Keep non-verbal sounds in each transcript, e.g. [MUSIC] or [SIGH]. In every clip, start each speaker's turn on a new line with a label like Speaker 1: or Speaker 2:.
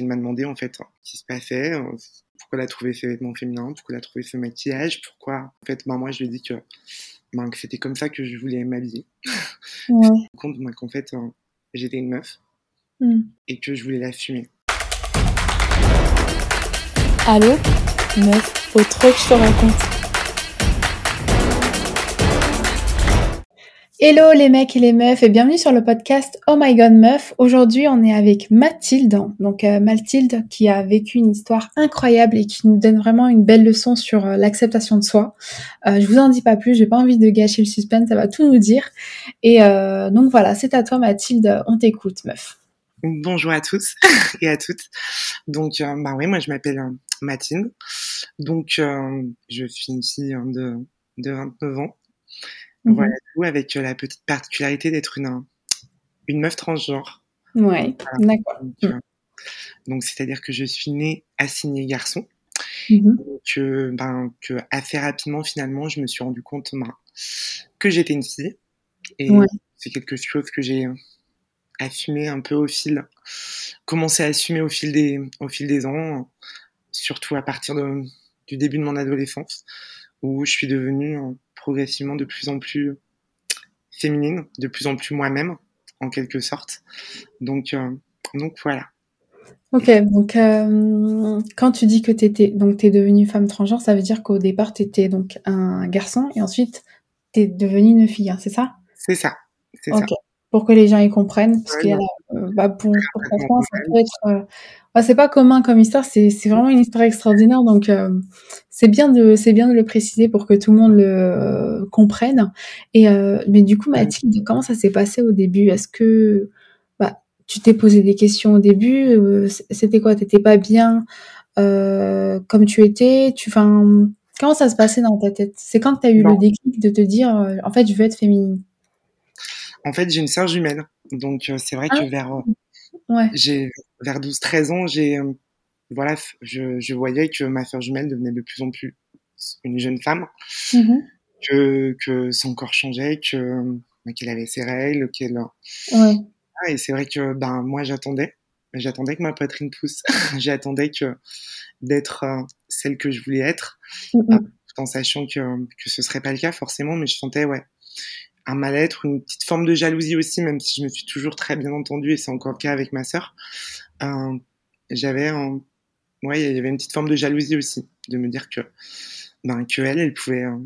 Speaker 1: il m'a demandé en fait ce qui se passait, euh, pourquoi elle a trouvé ses vêtements féminins, pourquoi elle a trouvé ce maquillage, pourquoi. En fait, ben, moi, je lui ai dit que, ben, que c'était comme ça que je voulais m'habiller.
Speaker 2: Ouais.
Speaker 1: compte ben, qu'en fait, euh, j'étais une meuf
Speaker 2: Hmm.
Speaker 1: et que je voulais l'assumer.
Speaker 2: Allô? Meuf, faut trop que je te raconte. Hello les mecs et les meufs et bienvenue sur le podcast Oh My God Meuf. Aujourd'hui on est avec Mathilde, donc euh, Mathilde qui a vécu une histoire incroyable et qui nous donne vraiment une belle leçon sur euh, l'acceptation de soi. Euh, je vous en dis pas plus, j'ai pas envie de gâcher le suspense, ça va tout nous dire. Et donc voilà, c'est à toi Mathilde, on t'écoute meuf.
Speaker 1: Bonjour à tous [LAUGHS] et à toutes. Donc, bah oui, moi je m'appelle Mathilde. Donc, je suis une fille hein, de, de 29 ans.
Speaker 2: Mhm.
Speaker 1: Voilà tout, avec euh, la petite particularité d'être une, une meuf transgenre.
Speaker 2: Ouais, d'accord.
Speaker 1: Donc, euh, donc, c'est-à-dire que je suis née assignée garçon. Que, ben, que assez rapidement, finalement, je me suis rendu compte ben, que j'étais une fille. Et
Speaker 2: Ouais.
Speaker 1: c'est quelque chose que j'ai euh, assumé un peu au fil, commencé à assumer au fil des, au fil des ans, surtout à partir de, du début de mon adolescence, où je suis devenue euh, progressivement de plus en plus féminine, de plus en plus moi-même, en quelque sorte. Donc, euh, donc voilà.
Speaker 2: Ok, donc euh, quand tu dis que t'étais donc t'es devenue femme transgenre, ça veut dire qu'au départ t'étais donc un garçon et ensuite t'es devenue une fille, hein, c'est ça?
Speaker 1: C'est ça. C'est
Speaker 2: Ok.
Speaker 1: ça.
Speaker 2: Pour que les gens y comprennent, parce
Speaker 1: Ouais,
Speaker 2: qu'il y a
Speaker 1: non.
Speaker 2: la- euh, bah, pour, pour
Speaker 1: Complètement
Speaker 2: comprendre, ça peut être, euh, c'est pas commun comme histoire, c'est c'est vraiment une histoire extraordinaire, donc euh, c'est bien de c'est bien de le préciser pour que tout le monde le comprenne. Et mais du coup, Mathilde, comment ça s'est passé au début? Est-ce que bah, tu t'es posé des questions au début? C'était quoi? T'étais pas bien comme tu étais? Tu, comment ça se passait dans ta tête? C'est quand que t'as eu le déclic de te dire, en fait, je veux être féminine?
Speaker 1: En fait, j'ai une sœur jumelle. Donc, euh, c'est vrai
Speaker 2: Ah.
Speaker 1: que vers, euh,
Speaker 2: Ouais.
Speaker 1: j'ai, vers 12-13 ans, j'ai, euh, voilà, je, je voyais que ma sœur jumelle devenait de plus en plus une jeune femme,
Speaker 2: Mhm.
Speaker 1: que, que son corps changeait, que, euh, qu'elle avait ses règles, qu'elle,
Speaker 2: Ouais.
Speaker 1: Ah, et c'est vrai que, ben, moi, j'attendais. J'attendais que ma poitrine pousse. [LAUGHS] j'attendais que, d'être euh, celle que je voulais être,
Speaker 2: Mhm.
Speaker 1: tout en sachant que, que ce serait pas le cas forcément, mais je sentais, ouais, un mal-être, une petite forme de jalousie aussi, même si je me suis toujours très bien entendue, et c'est encore le cas avec ma sœur. Euh, j'avais un, ouais, il y avait une petite forme de jalousie aussi, de me dire que, ben, que elle, elle pouvait, euh,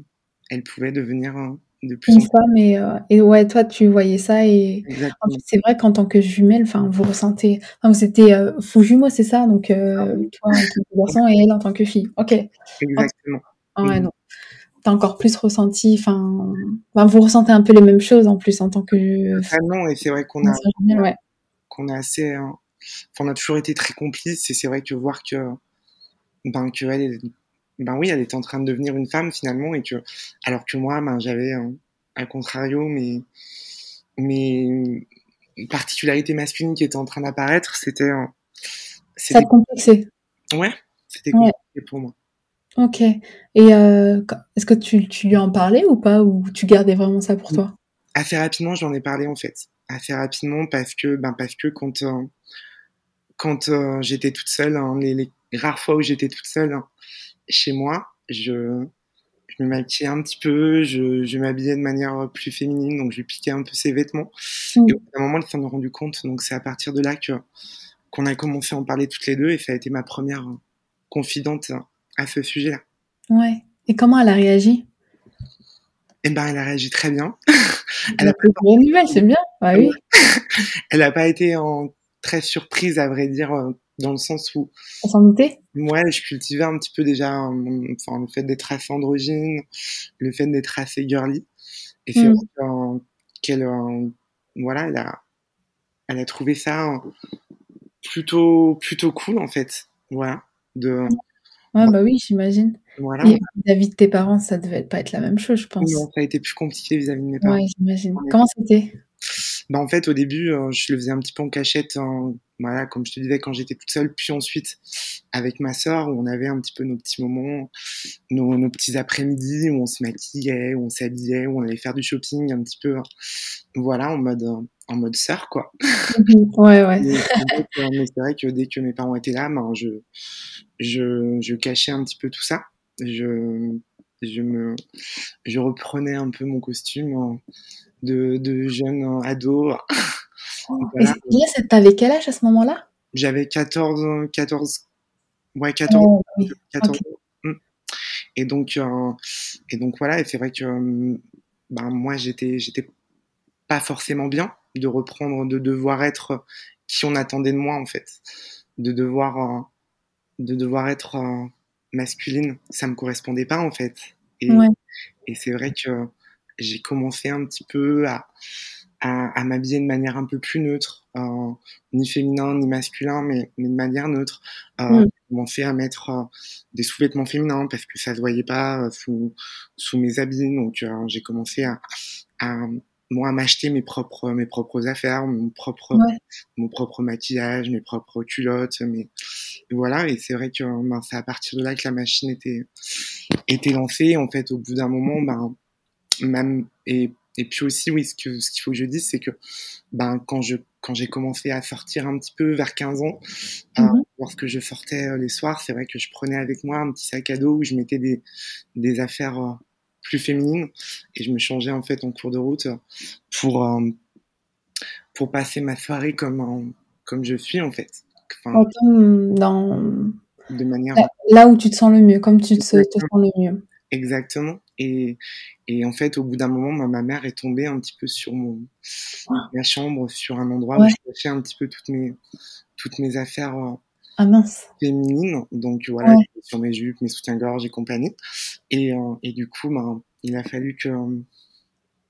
Speaker 1: elle pouvait devenir euh, de plus en
Speaker 2: Une
Speaker 1: plus.
Speaker 2: femme et, euh, et ouais, toi, tu voyais ça et en fait, c'est vrai qu'en tant que jumelle, enfin, vous ressentez, enfin, vous étiez faux jumeaux, c'est ça? Donc, euh, toi en tant que garçon et elle en tant que fille. Ok.
Speaker 1: Exactement.
Speaker 2: Ah ouais,
Speaker 1: Mhm.
Speaker 2: non. T'as encore plus ressenti, enfin, vous ressentez un peu les mêmes choses en plus en tant que
Speaker 1: Vraiment, et c'est vrai qu'on a,
Speaker 2: ouais.
Speaker 1: qu'on a assez, euh, enfin, on a toujours été très complices, et c'est vrai que voir que, ben, que elle, est- ben oui, elle était en train de devenir une femme finalement, et que, alors que moi, ben, j'avais, à contrario, mais, mais, une particularité masculine qui était en train d'apparaître, c'était, euh,
Speaker 2: Ça
Speaker 1: c'était,
Speaker 2: te complexait.
Speaker 1: ouais, c'était
Speaker 2: Ouais.
Speaker 1: compliqué pour moi.
Speaker 2: Ok. Et euh, est-ce que tu, tu lui en parlais ou pas, ou tu gardais vraiment ça pour toi?
Speaker 1: Assez rapidement, j'en ai parlé en fait. Assez rapidement parce que, ben parce que quand euh, quand euh, j'étais toute seule, hein, les, les rares fois où j'étais toute seule hein, chez moi, je je me maquillais un petit peu, je, je m'habillais de manière plus féminine, donc je lui piquais un peu ses vêtements.
Speaker 2: Mm.
Speaker 1: Et au bout d'un moment, elle s'en est rendu compte, donc c'est à partir de là que qu'on a commencé à en parler toutes les deux, et ça a été ma première confidente euh, à ce sujet-là.
Speaker 2: Ouais. Et comment elle a réagi?
Speaker 1: Et ben, elle a réagi très bien. [LAUGHS] Elle a
Speaker 2: une bonne nouvelle, c'est bien. Bah oui. [LAUGHS]
Speaker 1: Elle n'a pas été en très surprise, à vrai dire, euh, dans le sens où
Speaker 2: On s'en doutait?
Speaker 1: moi, je cultivais un petit peu déjà enfin, le fait d'être assez androgyne, le fait d'être assez girly. Et c'est
Speaker 2: Mm.
Speaker 1: vrai euh, qu'elle, euh, voilà, elle a, elle a trouvé ça plutôt, plutôt cool, en fait. Voilà. De,
Speaker 2: Ouais, bah oui, j'imagine.
Speaker 1: voilà.
Speaker 2: Et vis-à-vis de tes parents, ça devait pas être la même chose, je pense.
Speaker 1: Non, ça a été plus compliqué vis-à-vis de mes parents.
Speaker 2: Ouais, j'imagine. Comment c'était?
Speaker 1: Bah, en fait, au début, euh, je le faisais un petit peu en cachette, hein, voilà, comme je te disais, quand j'étais toute seule, puis ensuite avec ma sœur, où on avait un petit peu nos petits moments, nos, nos petits après-midi, où on se maquillait, où on s'habillait, où on allait faire du shopping un petit peu, hein, voilà, en mode, euh, en mode sœur, quoi.
Speaker 2: Mhm. Ouais, ouais.
Speaker 1: Mais, c'est vrai que dès que mes parents étaient là, ben, je, je, je cachais un petit peu tout ça. Je, je me, je reprenais un peu mon costume de, de jeune ado. [LAUGHS]
Speaker 2: Voilà. Et t'avais quel âge à ce moment-là?
Speaker 1: J'avais 14, 14, ouais, 14, oh, oui. 14 mmh. Et donc, euh, et donc voilà, et c'est vrai que ben, moi j'étais, j'étais pas forcément bien de reprendre, de devoir être qui on attendait de moi en fait, de devoir, euh, de devoir être euh, masculine, ça me correspondait pas en fait. Et, ouais. et c'est vrai que j'ai commencé un petit peu à, à, m'habiller de manière un peu plus neutre, euh, ni féminin ni masculin, mais, mais de manière neutre. Euh, mm. J'ai commencé à mettre euh, des sous-vêtements féminins parce que ça se voyait pas euh, sous, sous mes habits. Donc euh, j'ai commencé à, à moi à m'acheter mes propres mes propres affaires, mon propre ouais. mon propre maquillage, mes propres culottes, mais voilà. Et c'est vrai que ben, c'est à partir de là que la machine était était lancée. En fait, au bout d'un moment, ben même et et puis aussi, oui, ce qu'il ce qu'il faut que je dise, c'est que ben, quand je quand j'ai commencé à sortir un petit peu vers 15 ans, mm -hmm. euh, lorsque je sortais euh, les soirs, c'est vrai que je prenais avec moi un petit sac à dos où je mettais des, des affaires euh, plus féminines et je me changeais en fait en cours de route pour, euh, pour passer ma soirée comme, comme je suis en fait.
Speaker 2: Enfin, dans...
Speaker 1: De manière...
Speaker 2: Là, là, où tu te sens le mieux, comme tu te, te sens le mieux.
Speaker 1: Exactement. Et, et en fait, au bout d'un moment, ma, ma, mère est tombée un petit peu sur mon, ma chambre, sur un endroit ouais. où je cachais un petit peu toutes mes, toutes mes affaires
Speaker 2: ah mince.
Speaker 1: féminines. Donc voilà, ouais. sur mes jupes, mes soutiens-gorge et compagnie. Et, euh, et du coup, ben, il a fallu que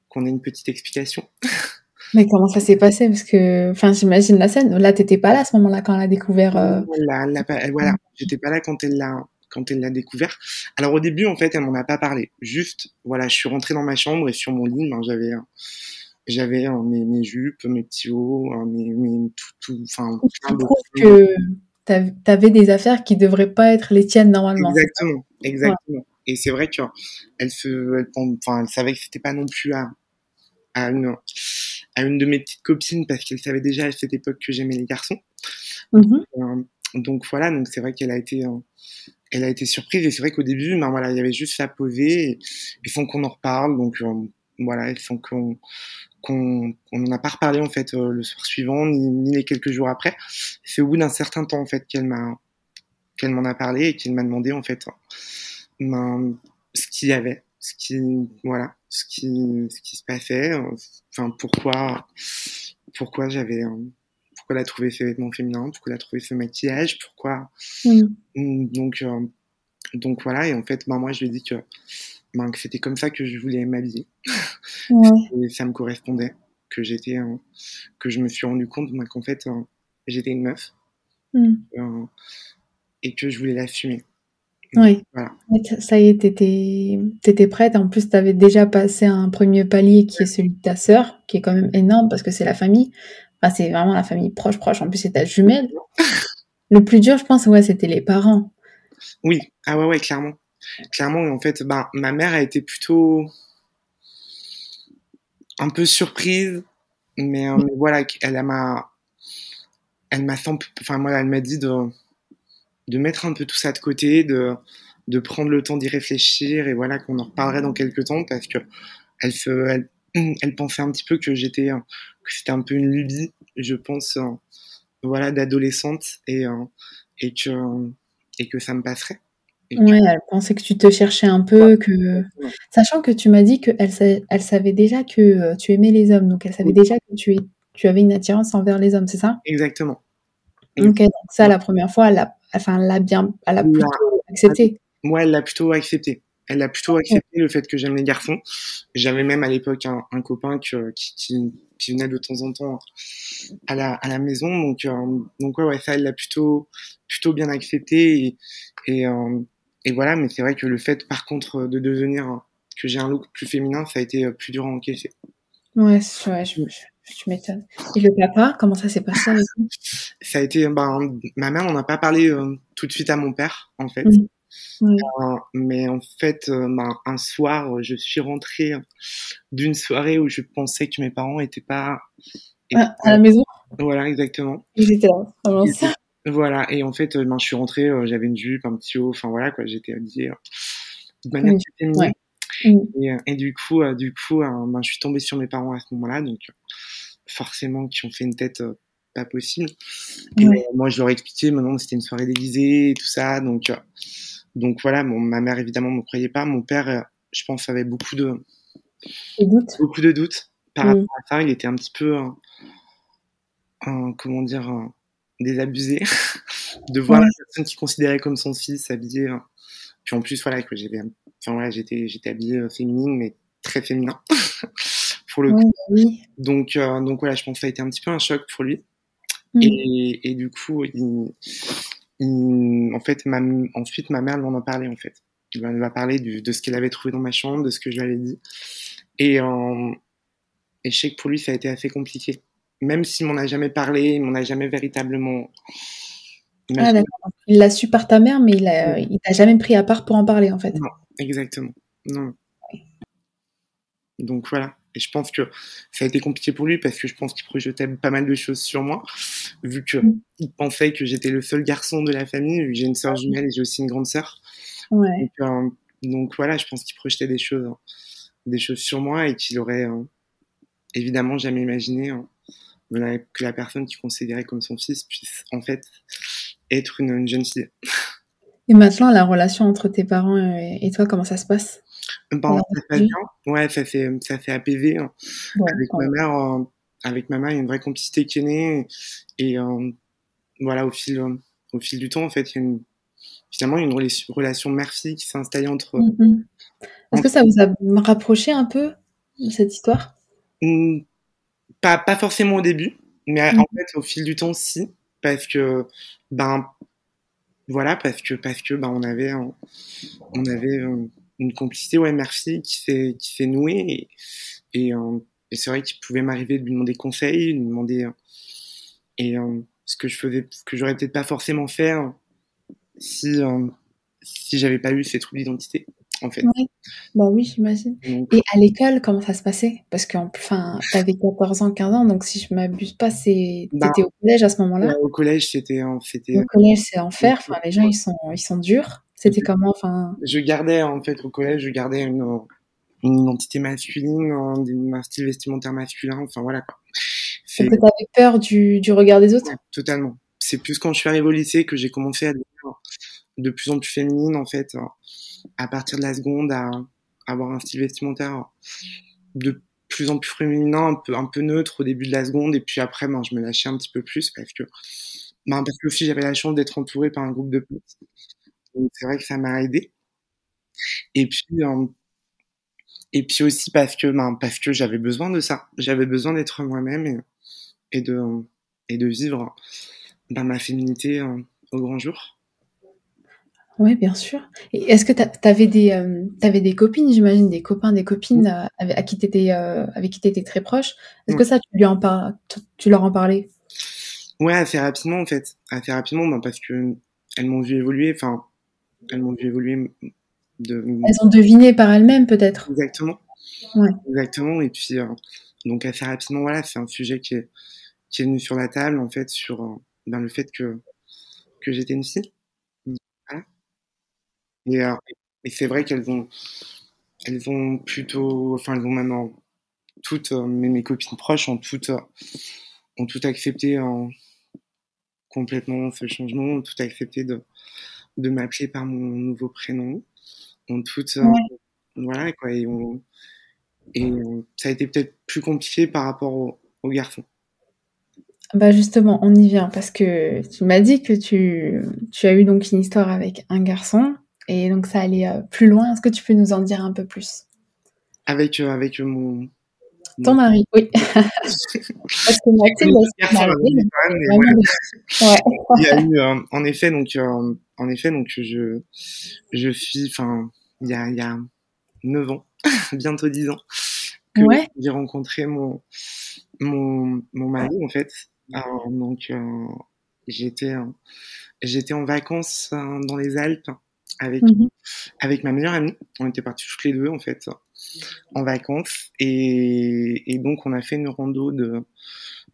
Speaker 1: qu'on ait une petite explication. [LAUGHS]
Speaker 2: Mais comment ça s'est passé? Parce que, enfin, j'imagine la scène. Là, t'étais pas là à ce moment-là quand elle a découvert. Euh...
Speaker 1: La, la, voilà, j'étais pas là quand elle l'a quand elle l'a découvert. Alors au début, en fait, elle m'en a pas parlé. Juste, voilà, je suis rentré dans ma chambre et sur mon lit, ben, j'avais j'avais mes, mes, jupes, mes petits hauts, mes, mes tout, tout, enfin.
Speaker 2: Tu t'avais des affaires qui devraient pas être les tiennes normalement.
Speaker 1: Exactement, exactement. Ouais. Et c'est vrai qu'elle elle, elle savait que c'était pas non plus à, à une, à une de mes petites copines parce qu'elle savait déjà à cette époque que j'aimais les garçons. Mm -hmm. euh, donc voilà, donc c'est vrai qu'elle a été, euh, elle a été surprise et c'est vrai qu'au début, ben voilà, il y avait juste ça posé et il faut qu'on en reparle. Donc euh, voilà, il faut qu'on qu'on on n'en a pas reparlé en fait euh, le soir suivant ni, ni, les quelques jours après. C'est au bout d'un certain temps en fait qu'elle m'a qu'elle m'en a parlé et qu'elle m'a demandé en fait ben, ce qu'il y avait, ce qui voilà, ce qui ce qui se passait, enfin pourquoi pourquoi j'avais pourquoi elle a trouvé ces vêtements féminins, pourquoi elle a trouvé ce maquillage, pourquoi. Mm. Donc, euh, donc voilà, et en fait, ben, moi, je lui ai dit que, ben, que c'était comme ça que je voulais m'habiller. Ouais. [LAUGHS] et ça me correspondait, que j'étais, euh, que je me suis rendu compte ben, qu'en fait, euh, j'étais une meuf. Mm. et que je voulais l'assumer.
Speaker 2: Oui, voilà. ça y est, t'étais, étais prête. En plus, t'avais déjà passé un premier palier qui est celui de ta sœur, qui est quand même énorme parce que c'est la famille. Enfin, c'est vraiment la famille proche, proche. En plus, c'est ta jumelle. [LAUGHS] Le plus dur, je pense, ouais, c'était les parents.
Speaker 1: Oui, ah ouais, ouais, clairement. Clairement, en fait, bah, ma mère a été plutôt un peu surprise, mais, euh, voilà, elle m'a, elle m'a, enfin, moi, elle m'a dit de, de mettre un peu tout ça de côté, de, de prendre le temps d'y réfléchir, et voilà, qu'on en reparlerait dans quelques temps, parce que elle [CLEARS THROAT] elle, pensait un petit peu que j'étais, que c'était un peu une lubie, je pense, euh, voilà, d'adolescente et, euh, et, que, et que ça me passerait.
Speaker 2: Ouais, elle pensait que tu te cherchais un peu, ouais. que sachant que tu m'as dit qu'elle elle savait déjà que euh, tu aimais les hommes, donc elle savait oui. déjà que tu, es, tu avais une attirance envers les hommes, c'est ça?
Speaker 1: Exactement.
Speaker 2: Ok, donc ça, la première fois, elle l'a enfin, elle bien, elle a plutôt accepté.
Speaker 1: Moi, elle l'a plutôt accepté. Elle a plutôt accepté le fait que j'aime les garçons. J'avais même à l'époque un, un, copain que, qui, qui, qui, venait de temps en temps à la, à la maison. Donc, euh, donc ouais, ouais, ça, elle l'a plutôt, plutôt bien accepté. Et, et, euh, et voilà, mais c'est vrai que le fait, par contre, de devenir, que j'ai un look plus féminin, ça a été plus dur à encaisser.
Speaker 2: Ouais, ouais je, je, je m'étonne. Et le papa, comment ça s'est passé avec lui?
Speaker 1: Ça a été, ben, ma mère, on n'a pas parlé euh, tout de suite à mon père, en fait. Mmh. Euh, mais en fait, euh, ben, un soir, je suis rentrée d'une soirée où je pensais que mes parents étaient pas
Speaker 2: ah, à la maison?
Speaker 1: Voilà, exactement.
Speaker 2: Ils étaient là.
Speaker 1: Voilà, et en fait, ben, je suis rentrée, j'avais une jupe, un petit haut, enfin voilà, quoi, j'étais habillée de manière féminine. Et, et, du coup, du coup ben, je suis tombée sur mes parents à ce moment-là, donc forcément qui ont fait une tête pas possible. Et moi, je leur ai expliqué, maintenant, c'était une soirée déguisée et tout ça. Donc, euh, donc voilà, bon, ma mère, évidemment, ne me croyait pas. Mon père, euh, je pense, avait beaucoup de,
Speaker 2: doutes.
Speaker 1: beaucoup de doutes par rapport à ça. Il était un petit peu, comment dire, désabusé [LAUGHS] de voir la personne qu'il considérait comme son fils habillé. Hein. Puis en plus, voilà, que j'avais, enfin voilà, j'étais, j'étais habillée euh, féminine, mais très féminin. [LAUGHS] pour le coup.
Speaker 2: Bah oui.
Speaker 1: Donc, donc voilà, je pense que ça a été un petit peu un choc pour lui.
Speaker 2: Mm.
Speaker 1: Et, et, du coup, il, il, en fait, ma, ensuite, ma mère m'en a parlé, en fait. Elle m'a parlé du, de ce qu'elle avait trouvé dans ma chambre, de ce que je lui avais dit. Et, euh, et je sais que pour lui, ça a été assez compliqué. Même s'il m'en a jamais parlé, il m'en a jamais véritablement.
Speaker 2: Ah, il l'a su par ta mère, mais il, t'a jamais pris à part pour en parler, en fait.
Speaker 1: Non, exactement. Non. Donc voilà. Et je pense que ça a été compliqué pour lui parce que je pense qu'il projetait pas mal de choses sur moi, vu qu'il mm. pensait que j'étais le seul garçon de la famille, vu que j'ai une sœur jumelle et j'ai aussi une grande sœur.
Speaker 2: Ouais.
Speaker 1: Donc, euh, donc, voilà, je pense qu'il projetait des choses, hein, des choses sur moi et qu'il aurait euh, évidemment jamais imaginé hein, que la personne qu'il considérait comme son fils puisse en fait être une, une jeune fille.
Speaker 2: Et maintenant, la relation entre tes parents et toi, comment ça se passe?
Speaker 1: Bon, ça bien. Ouais, ça fait, ça fait APV. Hein. avec ma mère, euh, avec ma mère, il y a une vraie complicité qui est née. Et euh, voilà, au fil, euh, au fil du temps, en fait, il y a une, finalement une relation mère-fille qui s'est installée entre.
Speaker 2: Mm-hmm. Est-ce que ça vous a rapproché un peu cette histoire?
Speaker 1: Mmh, pas, pas forcément au début, mais en mm-hmm. fait, au fil du temps, si. Parce que, ben, voilà, parce que, parce que, ben, on avait, on avait, une complicité, ouais, merci, qui s'est, qui s'est nouée. Et, et, euh, et c'est vrai qu'il pouvait m'arriver de lui demander conseil, de lui demander. Euh, et euh, ce que je faisais, ce que j'aurais peut-être pas forcément fait si, si j'avais pas eu ces troubles d'identité. En fait.
Speaker 2: Ouais. Bah oui, j'imagine. Et à l'école, comment ça se passait? Parce que enfin, t'avais 14 ans, 15 ans, donc si je m'abuse pas, c'est bah, t'étais au collège à ce moment-là?
Speaker 1: au collège, c'était.
Speaker 2: Au collège, c'est enfer. Enfin, les gens, ils sont, ils sont durs. C'était comment enfin?
Speaker 1: Je gardais en fait au collège, je gardais une, une identité masculine, un, style vestimentaire masculin, enfin voilà quoi.
Speaker 2: Est-ce que t'avais peur du, du, regard des autres?
Speaker 1: Totalement. C'est plus quand je suis arrivé au lycée que j'ai commencé à devenir de plus en plus féminine en fait, à partir de la seconde, à, avoir un style vestimentaire de plus en plus féminin, un peu, un peu neutre au début de la seconde, et puis après, ben, je me lâchais un petit peu plus parce que, ben, parce que aussi j'avais la chance d'être entouré par un groupe de potes c'est vrai que ça m'a aidé. Et puis, euh, et puis aussi parce que, ben, parce que j'avais besoin de ça. J'avais besoin d'être moi-même et, et, de, et de vivre ben, ma féminité euh, au grand jour.
Speaker 2: Oui, bien sûr. Et est-ce que tu avais des, euh, avais des copines, j'imagine, des copains, des copines à, à qui étais, avec qui tu étais très proche? Est-ce que ça, tu, lui en par... tu leur en parlais?
Speaker 1: Ouais, assez rapidement, en fait. Assez rapidement, ben, parce que elles m'ont vu évoluer. Enfin, elles m'ont vu évoluer. De...
Speaker 2: Elles ont deviné par elles-mêmes, peut-être.
Speaker 1: Exactement.
Speaker 2: Ouais.
Speaker 1: Exactement. Et puis, euh, donc, assez rapidement, voilà, c'est un sujet qui est, qui est venu sur la table, en fait, sur euh, ben, le fait que, que j'étais une fille. Et, euh, et c'est vrai qu'elles ont, elles ont plutôt, enfin, elles ont maintenant, toutes mes, mes, copines proches ont toutes, ont tout accepté complètement ce changement, ont tout accepté de, de m'appeler par mon nouveau prénom. On toutes, euh, voilà quoi, et, et ça a été peut-être plus compliqué par rapport aux au garçons.
Speaker 2: Bah justement, on y vient parce que tu m'as dit que tu, tu, as eu donc une histoire avec un garçon et donc ça allait euh, plus loin. Est-ce que tu peux nous en dire un peu plus?
Speaker 1: Avec euh, avec mon
Speaker 2: ton mari, oui. [LAUGHS] Parce que
Speaker 1: Il y a eu, en effet, donc, en effet, donc je, je suis, enfin, il y a, il y a 9 ans, [LAUGHS] bientôt 10 ans, que j'ai rencontré mon, mon, mon mari, en fait. Alors, donc, euh, j'étais, j'étais en vacances euh, dans les Alpes avec, mmh avec ma meilleure amie. On était partis toutes les deux, en fait, en vacances. Et, et donc, on a fait une rando de,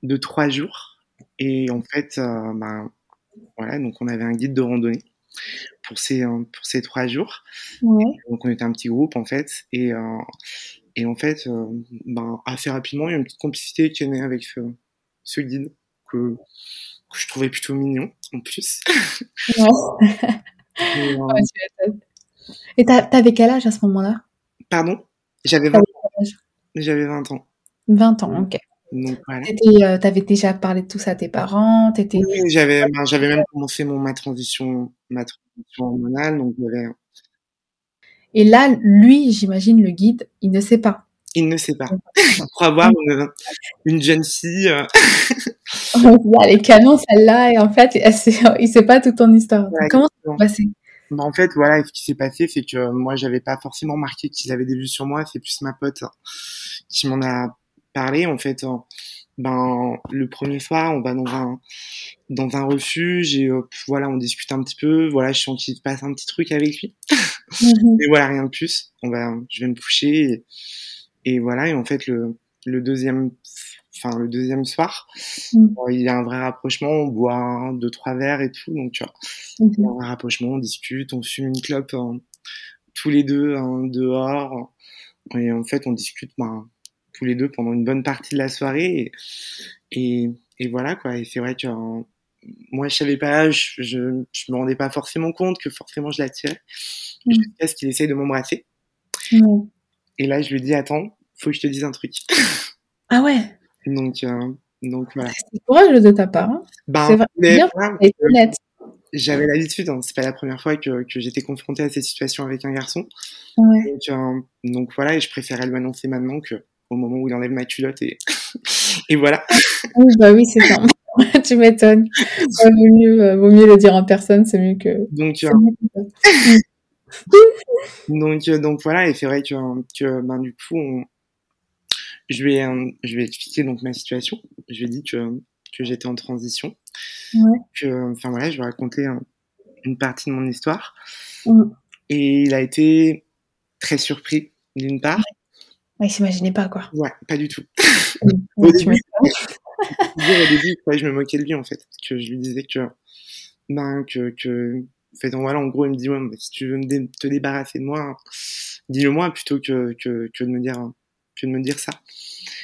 Speaker 1: de trois jours. Et en fait, euh, ben, voilà, donc on avait un guide de randonnée pour ces, euh, pour ces trois jours.
Speaker 2: Ouais.
Speaker 1: Donc on était un petit groupe en fait. Et, euh, et en fait, euh, ben, assez rapidement, il y a une petite complicité qui est née avec ce, ce guide que, que je trouvais plutôt mignon en plus.
Speaker 2: Ouais. [LAUGHS]
Speaker 1: Et, euh,
Speaker 2: Ouais, t'avais quel âge à ce moment-là?
Speaker 1: Pardon? J'avais 20,
Speaker 2: T'avais quel âge?
Speaker 1: J'avais 20 ans.
Speaker 2: 20 ans, ok.
Speaker 1: Donc voilà.
Speaker 2: Euh, T'avais déjà parlé de tout ça à tes parents T'étais...
Speaker 1: Oui, j'avais ben, j'avais même commencé mon, ma transition ma transition hormonale. Donc
Speaker 2: Et là, lui, j'imagine, le guide, il ne sait pas.
Speaker 1: Il ne sait pas. [LAUGHS] [LAUGHS] Pour avoir une, une jeune fille. euh, [LAUGHS]
Speaker 2: Elle est canon, celle-là, et en fait, elle sait- il sait pas toute ton histoire.
Speaker 1: Ouais,
Speaker 2: Comment ça s'est passé?
Speaker 1: Bah, en fait, voilà, ce qui s'est passé, c'est que moi, j'avais pas forcément marqué qu'ils avaient des vues sur moi. C'est plus ma pote hein, qui m'en a parlé. En fait, ben, le premier soir, on va dans un dans un refuge et euh, voilà, on discute un petit peu. Voilà, je sens qu'il se passe un petit truc avec lui.
Speaker 2: Mhm.
Speaker 1: Mais voilà, rien de plus. On va, je vais me coucher et, et voilà. Et en fait, le le deuxième, enfin le deuxième soir,
Speaker 2: Mm.
Speaker 1: euh, il y a un vrai rapprochement. On boit un, deux, trois verres et tout. Donc, tu vois, a un rapprochement, on discute, on fume une clope hein, tous les deux hein, dehors. Et en fait, on discute ben, tous les deux pendant une bonne partie de la soirée. Et, et, et voilà, quoi. Et c'est vrai que euh, moi, je savais pas, je, je, je me rendais pas forcément compte que forcément je l'attirais.
Speaker 2: Mm.
Speaker 1: Jusqu'à ce qu'il essaye de m'embrasser.
Speaker 2: Ouais.
Speaker 1: Et là, je lui dis, attends, faut que je te dise un truc.
Speaker 2: Ah ouais,
Speaker 1: Donc, euh, donc voilà.
Speaker 2: c'est courageux de ta part. Hein.
Speaker 1: Ben,
Speaker 2: C'est vrai,
Speaker 1: mais
Speaker 2: bien. Elle est honnête.
Speaker 1: j'avais l'habitude, hein, c'est pas la première fois que, que j'étais confronté à cette situation avec un garçon.
Speaker 2: Ouais.
Speaker 1: Donc, euh, donc voilà, et je préférais lui annoncer maintenant que au moment où il enlève ma culotte et, [LAUGHS] et voilà.
Speaker 2: Oui, bah oui, c'est ça. [LAUGHS] tu m'étonnes. Ouais, vaut, mieux, euh, vaut mieux le dire en personne, c'est mieux que.
Speaker 1: Donc, euh,
Speaker 2: mieux que. [LAUGHS]
Speaker 1: donc, euh, donc voilà, et c'est vrai que, que ben, du coup, on, je, lui ai, euh, je lui ai expliqué donc, ma situation. Je lui ai dit que, que j'étais en transition.
Speaker 2: Ouais.
Speaker 1: Que, enfin voilà, je lui ai raconté euh, une partie de mon histoire.
Speaker 2: Mm.
Speaker 1: Et il a été très surpris, d'une part.
Speaker 2: Ouais, il s'imaginait pas, quoi.
Speaker 1: Ouais, pas du tout. [LAUGHS]
Speaker 2: Ouais, [LAUGHS]
Speaker 1: Au début, au je me moquais de lui en fait, parce que je lui disais que, ben, que, fait, voilà, en gros, il me dit, ouais, bah, si tu veux me dé- te débarrasser de moi, dis-le moi plutôt que, que, que de me dire, que de me dire ça.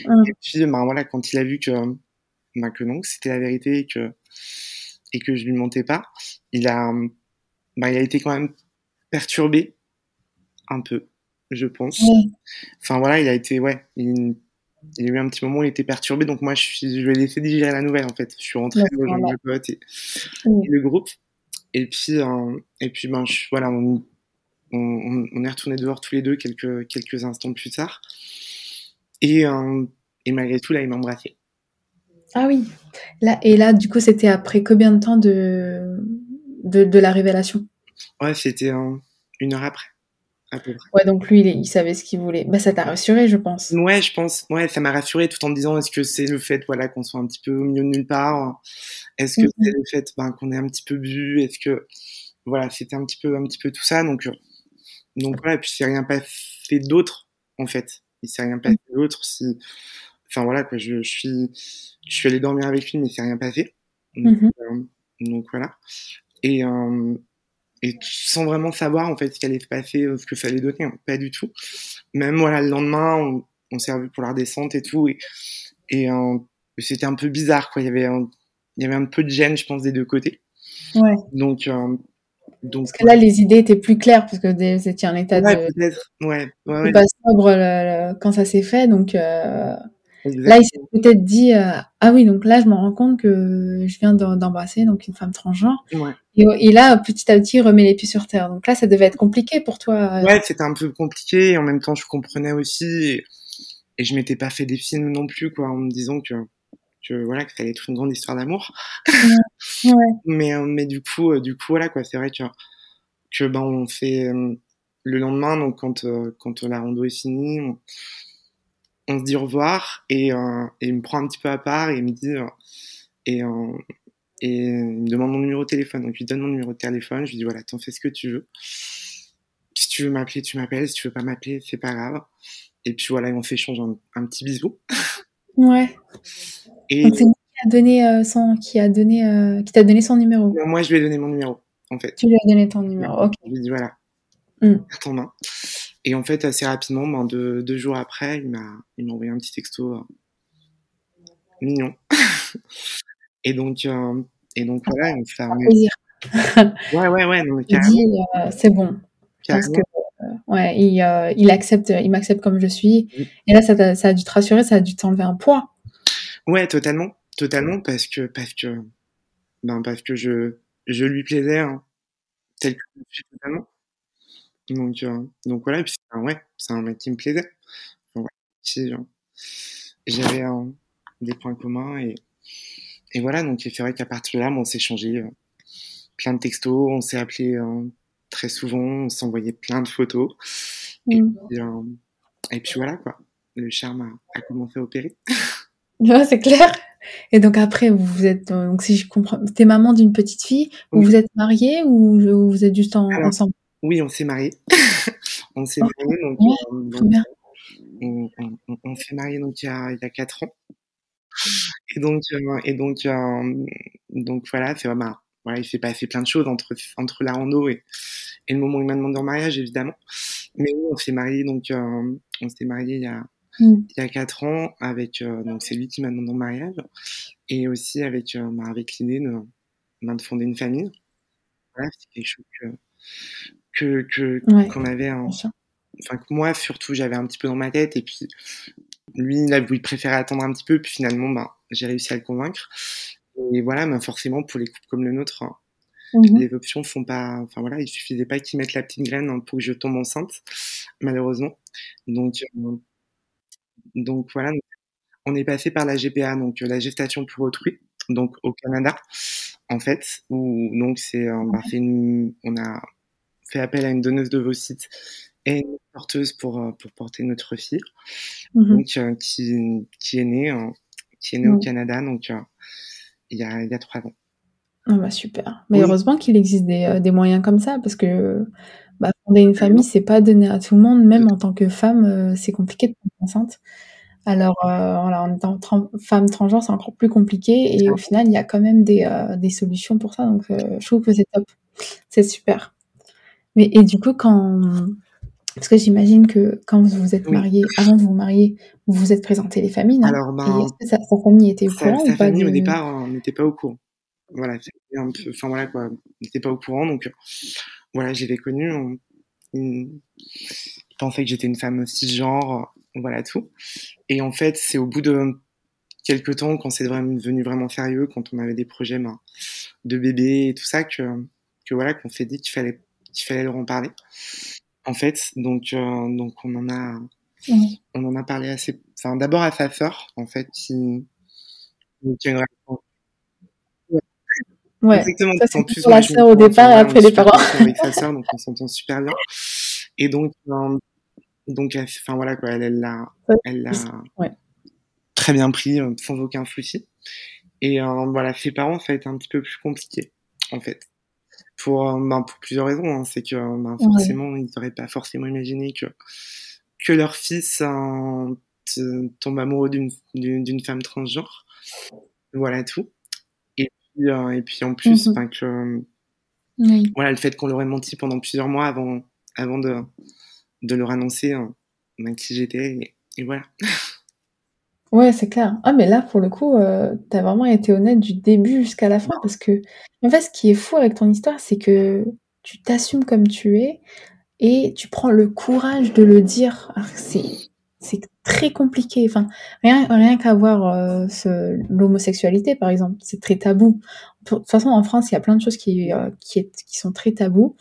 Speaker 2: Hum.
Speaker 1: Et puis, ben voilà, quand il a vu que, ben, que non, c'était la vérité et que, et que je lui mentais pas, il a, ben, il a été quand même perturbé un peu, je pense.
Speaker 2: Ouais.
Speaker 1: Enfin voilà, il a été, ouais, il, il y a eu un petit moment où il était perturbé, donc moi je, suis, je lui ai laissé digérer la nouvelle en fait. Je suis rentré dans
Speaker 2: ouais.
Speaker 1: le pote et,
Speaker 2: Mm.
Speaker 1: et le groupe. Et puis, euh, et puis ben, je- voilà, on, on, on est retourné dehors tous les deux quelques, quelques instants plus tard. Et, euh, et malgré tout, là, il m'a embrassé.
Speaker 2: Ah oui. Là, et là, du coup, c'était après combien de temps de, de, de la révélation?
Speaker 1: Ouais, c'était une heure après, à peu près.
Speaker 2: Ouais, donc lui, il, il savait ce qu'il voulait. Bah, ça t'a rassuré, je pense.
Speaker 1: Ouais, je pense. Ouais, ça m'a rassuré tout en me disant est-ce que c'est le fait voilà qu'on soit un petit peu au milieu de nulle part? Est-ce que
Speaker 2: Mhm.
Speaker 1: c'est le fait ben, qu'on ait un petit peu bu? Est-ce que voilà, c'était un petit peu un petit peu tout ça? Donc euh, donc voilà, et puis c'est rien passé d'autre en fait. Il s'est rien passé d'autre si enfin voilà quoi, je, je suis je suis allé dormir avec lui mais c'est rien passé. Donc,
Speaker 2: Mhm.
Speaker 1: euh, donc voilà. Et euh, et sans vraiment savoir en fait ce qui allait se passer, euh, ce que ça allait donner, hein, pas du tout. Même voilà le lendemain, on, on s'est revu pour la redescente et tout, et, et euh, c'était un peu bizarre quoi. Il y avait un, il y avait un peu de gêne, je pense, des deux côtés.
Speaker 2: Ouais.
Speaker 1: Donc euh, donc
Speaker 2: Parce que là, les idées étaient plus claires, parce que vous étiez en état
Speaker 1: ouais,
Speaker 2: de,
Speaker 1: peut-être, ouais, ouais, ouais,
Speaker 2: pas sobre le- le- quand ça s'est fait. Donc euh, là, il s'est peut-être dit euh, Ah oui, donc là, je me rends compte que je viens d'embrasser donc une femme transgenre.
Speaker 1: ouais.
Speaker 2: Et, et là, petit à petit, il remet les pieds sur terre. Donc là, ça devait être compliqué pour toi.
Speaker 1: Ouais, c'était un peu compliqué, et en même temps, je comprenais aussi, et, et je m'étais pas fait des films non plus, quoi, en me disant que, que voilà, que ça allait être une grande histoire d'amour.
Speaker 2: Ouais. [LAUGHS]
Speaker 1: Mais, euh, mais du coup, euh, du coup, voilà, quoi, c'est vrai que, que ben, on fait euh, le lendemain, donc quand, euh, quand la rando est finie, on, on se dit au revoir, et, euh, et il me prend un petit peu à part, et il me dit, euh, et, euh, et il me demande mon numéro de téléphone, donc je lui donne mon numéro de téléphone, je lui dis, voilà, t'en fais ce que tu veux. Si tu veux m'appeler, tu m'appelles, si tu veux pas m'appeler, c'est pas grave. Et puis voilà, on s'échange un, un petit bisou.
Speaker 2: Ouais. Et Donc c'est lui qui a donné son, qui a donné, qui t'a donné son numéro.
Speaker 1: Moi, je lui ai donné mon numéro, en fait.
Speaker 2: Tu lui as donné ton numéro, ok.
Speaker 1: Je lui ai dit voilà, mmh. ton main. Et en fait, assez rapidement, ben, deux, deux, jours après, il m'a, il m'a envoyé un petit texto mignon. [LAUGHS] et donc, euh, et donc voilà, on fait un
Speaker 2: plaisir. [LAUGHS]
Speaker 1: ouais, ouais, ouais. Non, [LAUGHS]
Speaker 2: euh, c'est bon. Parce que, euh, ouais, il, il accepte, il m'accepte comme je suis. Et là, ça, ça a dû te rassurer, ça a dû t'enlever un poids.
Speaker 1: Ouais, totalement, totalement, parce que, parce que, ben, parce que je, je lui plaisais, hein, tel que je suis totalement. Donc, donc voilà, et puis, ouais, c'est un mec qui me plaisait. Donc, ouais, j'avais un, des points communs. Et, et voilà, donc c'est vrai qu'à partir de là, on s'est changé euh, plein de textos, on s'est appelé euh, très souvent, on s'envoyait plein de photos. Et, mm. puis, euh, et, puis, voilà, quoi. Le charme a, commencé à opérer. [LAUGHS] [LAUGHS]
Speaker 2: Ouais, c'est clair. Et donc après, vous êtes, donc si je comprends, t'es maman d'une petite fille, vous êtes mariée ou vous êtes juste ensemble?
Speaker 1: Oui, on s'est mariés. [LAUGHS] on s'est oh, mariés, donc, donc on, on, on s'est mariés donc il y a, il y a 4 ans. Et donc, euh, et donc, euh, donc voilà, c'est vraiment, voilà, il s'est passé plein de choses entre, entre la rando et, et le moment où il m'a demandé en mariage, évidemment. Mais on s'est marié, donc, euh, on s'est marié il y a, mmh. il y a quatre ans avec, donc c'est lui qui m'a demandé en mariage et aussi avec, bah, avec l'idée de, bah, de fonder une famille. Voilà, c'est quelque chose que, que, qu'on avait en, enfin, que moi, surtout, j'avais un petit peu dans ma tête et puis, lui, il, a, il préférait attendre un petit peu, puis finalement, ben, j'ai réussi à le convaincre. Et voilà, ben, forcément, pour les couples comme le nôtre, hein, mhm. les options font pas. Enfin voilà, il suffisait pas qu'ils mettent la petite graine hein, pour que je tombe enceinte, malheureusement. Donc, euh, donc voilà, on est passé par la GPA, donc la gestation pour autrui, donc au Canada, en fait, où donc c'est, euh, une, on a fait appel à une donneuse de vos sites et une porteuse pour, euh, pour porter notre fille, mmh donc, euh, qui, qui est née, qui est née au mmh. Canada, donc euh, il, y a, il y a trois ans.
Speaker 2: Ah bah super. Mais heureusement qu'il existe des, des, moyens comme ça, parce que bah, fonder une famille, c'est pas donné à tout le monde, même en tant que femme, c'est compliqué de tomber enceinte. Alors, voilà, en étant femme transgenre, c'est encore plus compliqué, et au final, il y a quand même des, des solutions pour ça, donc je trouve que c'est top. C'est super. Mais et du coup, quand parce que j'imagine que quand vous vous êtes marié, avant de vous marier, vous vous êtes présenté les familles, non? Alors, ben, est-ce que sa, famille était au courant
Speaker 1: sa ou famille, au départ, on n'était pas au courant. Voilà, un peu, enfin voilà quoi, on n'était pas au courant, donc voilà, j'ai connu. On, ils pensaient que j'étais une femme cisgenre, voilà tout. Et en fait, c'est au bout de quelques temps, quand c'est devenu vraiment sérieux, quand on avait des projets ben, de bébé et tout ça, que, que voilà, qu'on s'est dit qu'il fallait, qu'il fallait leur en parler en fait. Donc, euh, donc on en a, on en a parlé assez. Enfin, d'abord à sa sœur, en fait, qui, une
Speaker 2: Ouais. Exactement. Ça, plus, la sœur au départ et après les parents.
Speaker 1: Avec sa sœur, donc on s'entend super bien. Et donc, euh, donc, enfin voilà quoi, elle l'a, elle l'a ouais. très bien pris, euh, sans aucun souci. Et voilà, ses parents, ça a été un petit peu plus compliqué, en fait pour, ben, pour plusieurs raisons. Hein. C'est que ben, forcément, ils n'auraient pas forcément imaginé que, que leur fils hein, tombe amoureux d'une femme transgenre. Voilà tout. Et puis, euh, et puis en plus, mmh que, voilà, le fait qu'on leur ait menti pendant plusieurs mois avant, avant de, de leur annoncer hein, qui j'étais. et voilà. [LAUGHS]
Speaker 2: Ouais, c'est clair. Ah, mais là, pour le coup, euh, tu as vraiment été honnête du début jusqu'à la fin parce que, en fait, ce qui est fou avec ton histoire, c'est que tu t'assumes comme tu es et tu prends le courage de le dire. c'est, c'est très compliqué. Rien, rien qu'à voir euh, l'homosexualité, par exemple, c'est très tabou. De toute façon, en France, il y a plein de choses qui, euh, sont très tabous.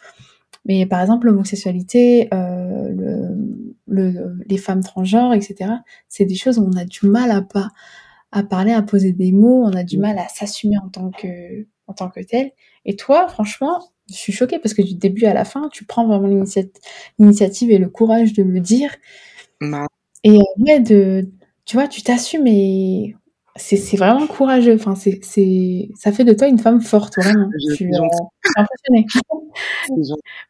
Speaker 2: Mais par exemple, l'homosexualité, euh, le, le, les femmes transgenres, etc., c'est des choses où on a du mal à pas à parler, à poser des mots, on a du mal à s'assumer en tant que en tant que tel. Et toi, franchement, je suis choquée parce que du début à la fin, tu prends vraiment l'initiative et le courage de le dire. Et euh, ouais, de, tu vois, tu t'assumes et c'est vraiment courageux. Enfin, c'est ça fait de toi une femme forte, [LAUGHS] vraiment. Je, suis, euh, impressionnée.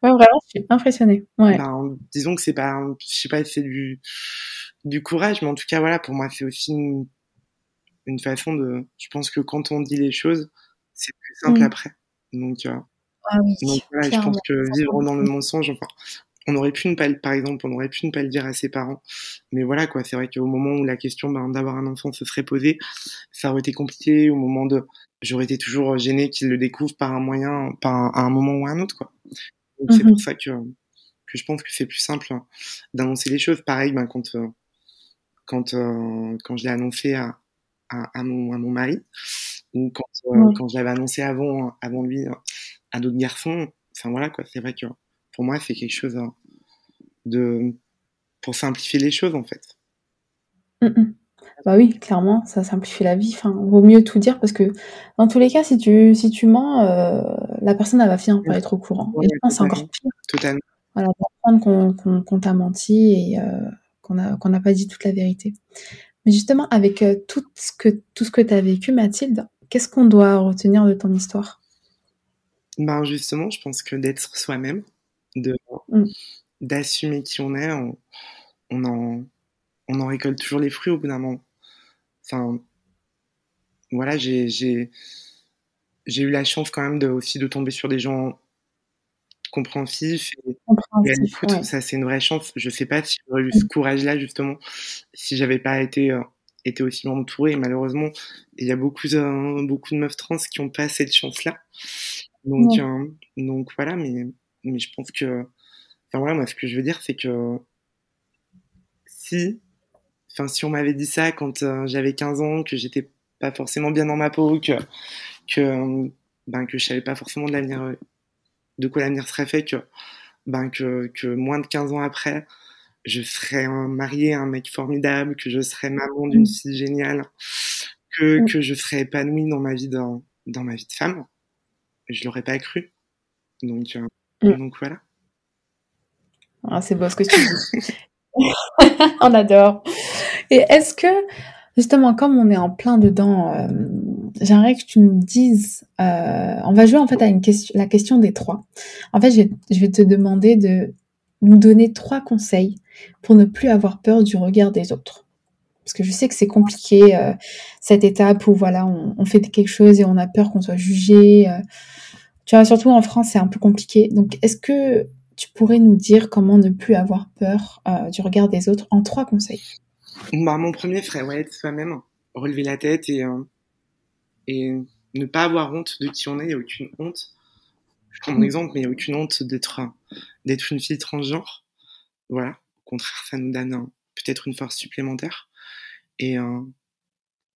Speaker 2: ouais, vraiment, je suis impressionnée. Ouais.
Speaker 1: Ben, disons que c'est pas, je sais pas, c'est du du courage, mais en tout cas, voilà, pour moi, c'est aussi une, une façon de. Je pense que quand on dit les choses, c'est plus simple
Speaker 2: Mmh.
Speaker 1: après. Donc, euh,
Speaker 2: Ah oui,
Speaker 1: donc voilà, je pense que vivre dans le mensonge, enfin, on aurait pu ne pas, le- par exemple, on aurait pu ne pas le dire à ses parents. Mais voilà, quoi, c'est vrai qu'au moment où la question ben, d'avoir un enfant se serait posée, ça aurait été compliqué. Au moment de, j'aurais été toujours gênée qu'ils le découvrent par un moyen, par un, à un moment ou à un autre, quoi. Donc c'est
Speaker 2: Mhm.
Speaker 1: pour ça que, que je pense que c'est plus simple d'annoncer les choses. Pareil, ben, quand, euh, quand, euh, quand je l'ai annoncé à, à, à mon, à mon mari, ou quand, euh,
Speaker 2: Ouais.
Speaker 1: quand je l'avais annoncé avant, avant lui à d'autres garçons, enfin voilà, quoi, c'est vrai que pour moi, c'est quelque chose hein, de. pour simplifier les choses, en fait.
Speaker 2: Mm, mm. Bah oui, clairement, ça simplifie la vie. Enfin, vaut mieux tout dire parce que dans tous les cas, si tu, si tu mens, euh, la personne elle va finir par être au courant.
Speaker 1: Ouais,
Speaker 2: Et c'est encore pire.
Speaker 1: Totalement.
Speaker 2: Voilà, qu'on qu'on qu'on t'a menti et euh, qu'on n'a pas dit toute la vérité. Mais justement, avec euh, tout ce que tout ce que tu as vécu, Mathilde, qu'est-ce qu'on doit retenir de ton histoire?
Speaker 1: Ben justement, je pense que d'être soi-même, de
Speaker 2: Mm.
Speaker 1: d'assumer qui on est, on, on en on en récolte toujours les fruits au bout d'un moment. Enfin, voilà, j'ai j'ai j'ai eu la chance quand même de aussi de tomber sur des gens compréhensifs et, et à l'écoute.
Speaker 2: ouais.
Speaker 1: Ça, c'est une vraie chance. Je sais pas si j'aurais eu ce
Speaker 2: Mm.
Speaker 1: courage-là justement si j'avais pas été euh, été aussi bien entourée. Et malheureusement, il y a beaucoup de beaucoup de meufs trans qui ont pas cette chance-là. Donc
Speaker 2: Ouais.
Speaker 1: euh, donc voilà, mais mais je pense que enfin voilà, moi ce que je veux dire c'est que si enfin si on m'avait dit ça quand euh, j'avais 15 ans, que j'étais pas forcément bien dans ma peau, que que ben que je savais pas forcément de l'avenir euh, de quoi l'avenir serait fait, que ben que que moins de 15 ans après, je serais un marié à un mec formidable, que je serais maman d'une
Speaker 2: Mm.
Speaker 1: fille géniale, que
Speaker 2: Mm.
Speaker 1: que je serais épanouie dans ma vie dans dans ma vie de femme, je l'aurais pas cru. Donc euh,
Speaker 2: Mm.
Speaker 1: donc voilà.
Speaker 2: Ah, c'est beau ce que tu dis. [LAUGHS] [LAUGHS] On adore. Et est-ce que, justement, comme on est en plein dedans, euh, j'aimerais que tu nous dises, euh, on va jouer en fait à une question, la question des trois. En fait, je vais, je vais te demander de nous donner trois conseils pour ne plus avoir peur du regard des autres. Parce que je sais que c'est compliqué, euh, cette étape où voilà, on, on fait quelque chose et on a peur qu'on soit jugé. euh. Tu vois, surtout en France, c'est un peu compliqué. Donc, est-ce que tu pourrais nous dire comment ne plus avoir peur euh, du regard des autres en trois conseils?
Speaker 1: Bah, mon premier ferait ouais, être soi-même, relever la tête et, euh, et ne pas avoir honte de qui on est. Il n'y a aucune honte. Je prends mon
Speaker 2: Mm.
Speaker 1: exemple, mais il n'y a aucune honte d'être d'être une fille transgenre. Voilà. Au contraire, ça nous donne peut-être une force supplémentaire. Et, euh,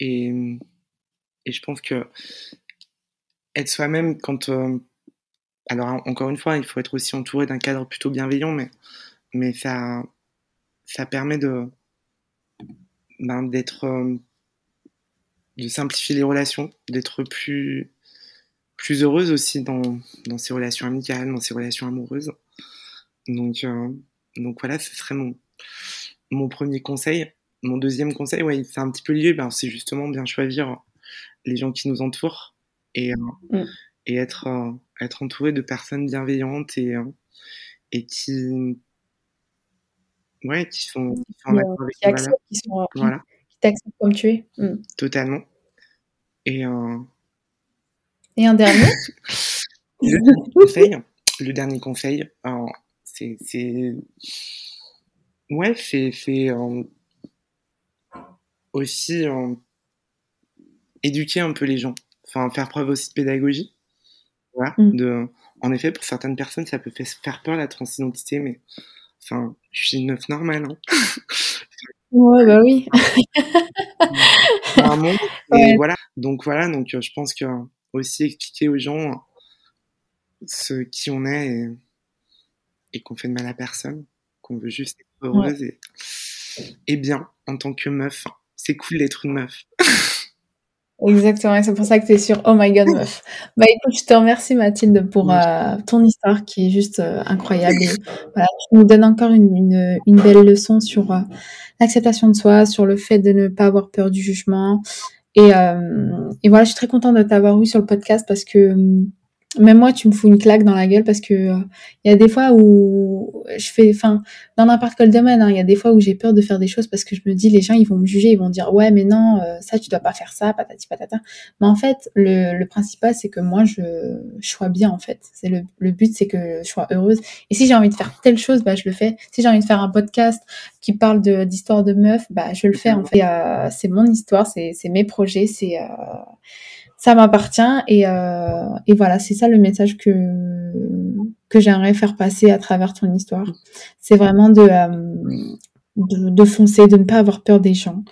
Speaker 1: et, et je pense que être soi-même quand. euh, alors, en- encore une fois, il faut être aussi entouré d'un cadre plutôt bienveillant, mais, mais ça, ça permet de ben, d'être euh, de simplifier les relations, d'être plus plus heureuse aussi dans, dans ses relations amicales, dans ses relations amoureuses. Donc euh, donc voilà, ce serait mon mon premier conseil. Mon deuxième conseil, ouais, c'est un petit peu lié, ben, c'est justement bien choisir les gens qui nous entourent et, euh,
Speaker 2: Mm.
Speaker 1: et être, euh, être entouré de personnes bienveillantes et, euh, et qui, ouais, qui sont, qui sont en
Speaker 2: Qui, acceptent, qui sont,
Speaker 1: Voilà,
Speaker 2: qui t'acceptent comme tu es. Mm.
Speaker 1: totalement. Et euh,
Speaker 2: Et un dernier [LAUGHS]
Speaker 1: le dernier conseil, le dernier conseil, euh, c'est, c'est, ouais, c'est, c'est euh, aussi éduquer un peu les gens, enfin faire preuve aussi de pédagogie. Voilà.
Speaker 2: Mm.
Speaker 1: De, en effet, pour certaines personnes, ça peut fa- faire peur la transidentité, mais enfin, je suis une meuf normale. Hein. [LAUGHS]
Speaker 2: Ouais, bah oui.
Speaker 1: Un monde, [LAUGHS] et
Speaker 2: Ouais.
Speaker 1: voilà. Donc voilà, donc euh, je pense que aussi expliquer aux gens ce qui on est et, et qu'on fait de mal à personne, qu'on veut juste être heureuse et, et bien en tant que meuf. C'est cool d'être une meuf. [LAUGHS]
Speaker 2: Exactement, et c'est pour ça que tu es sur Oh my God meuf. [LAUGHS] Bah écoute, je te remercie Mathilde pour euh, ton histoire qui est juste euh, incroyable. Et, voilà, tu nous donnes encore une, une, une belle leçon sur euh, l'acceptation de soi, sur le fait de ne pas avoir peur du jugement. Et, euh, et voilà, je suis très contente de t'avoir eu sur le podcast parce que même moi, tu me fous une claque dans la gueule parce que il y a des fois où je fais, enfin, dans n'importe quel domaine, il y a des fois où j'ai peur de faire des choses parce que je me dis les gens ils vont me juger, ils vont dire ouais mais non, ça tu dois pas faire ça, patati patata. Mais en fait, le, le principal c'est que moi je, je sois bien en fait. C'est le, le but c'est que je sois heureuse. Et si j'ai envie de faire telle chose, bah je le fais. Si j'ai envie de faire un podcast qui parle de d'histoire de meuf, bah je le fais en fait. c'est mon histoire, c'est c'est mes projets, c'est ça m'appartient et, euh, et voilà, c'est ça le message que que j'aimerais faire passer à travers ton histoire. C'est vraiment de, euh, de, de foncer, de ne pas avoir peur des gens,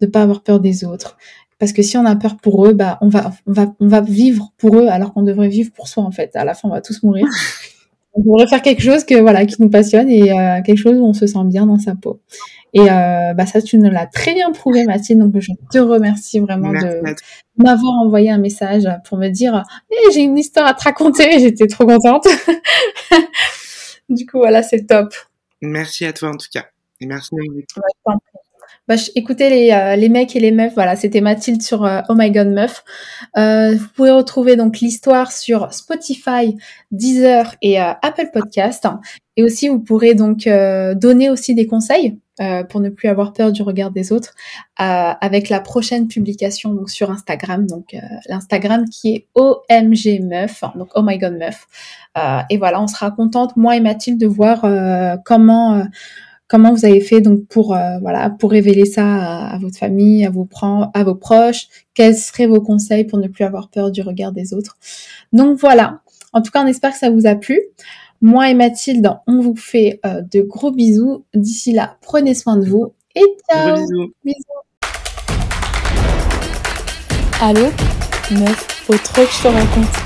Speaker 2: de ne pas avoir peur des autres. Parce que si on a peur pour eux, bah on va on va on va vivre pour eux alors qu'on devrait vivre pour soi en fait. À la fin, on va tous mourir. [LAUGHS] on devrait faire quelque chose que voilà qui nous passionne et euh, quelque chose où on se sent bien dans sa peau. Et euh, bah ça, tu nous l'as très bien prouvé, Mathilde. Donc je te remercie vraiment de m'avoir envoyé un message pour me dire hey, j'ai une histoire à te raconter. [LAUGHS] J'étais trop contente. [LAUGHS] du coup, voilà, c'est top.
Speaker 1: Merci à toi en tout cas. Et merci.
Speaker 2: Bah, écoutez les, euh, les mecs et les meufs, voilà, c'était Mathilde sur euh, Oh My God Meuf. Euh, vous pouvez retrouver donc l'histoire sur Spotify, Deezer et Apple Podcast. Et aussi, vous pourrez donc donner aussi des conseils pour ne plus avoir peur du regard des autres avec la prochaine publication donc sur Instagram, donc l'Instagram qui est OMG Meuf, donc Oh My God Meuf. et voilà, on sera contente, moi et Mathilde, de voir comment Comment vous avez fait donc pour euh, voilà pour révéler ça à, votre famille, à vos, à vos proches? Quels seraient vos conseils pour ne plus avoir peur du regard des autres? Donc voilà. En tout cas, on espère que ça vous a plu. Moi et Mathilde, on vous fait euh, de gros bisous. D'ici là, prenez soin de vous et ciao.
Speaker 1: bisous.
Speaker 2: bisous. Allô, meuf, faut trop que je te raconte.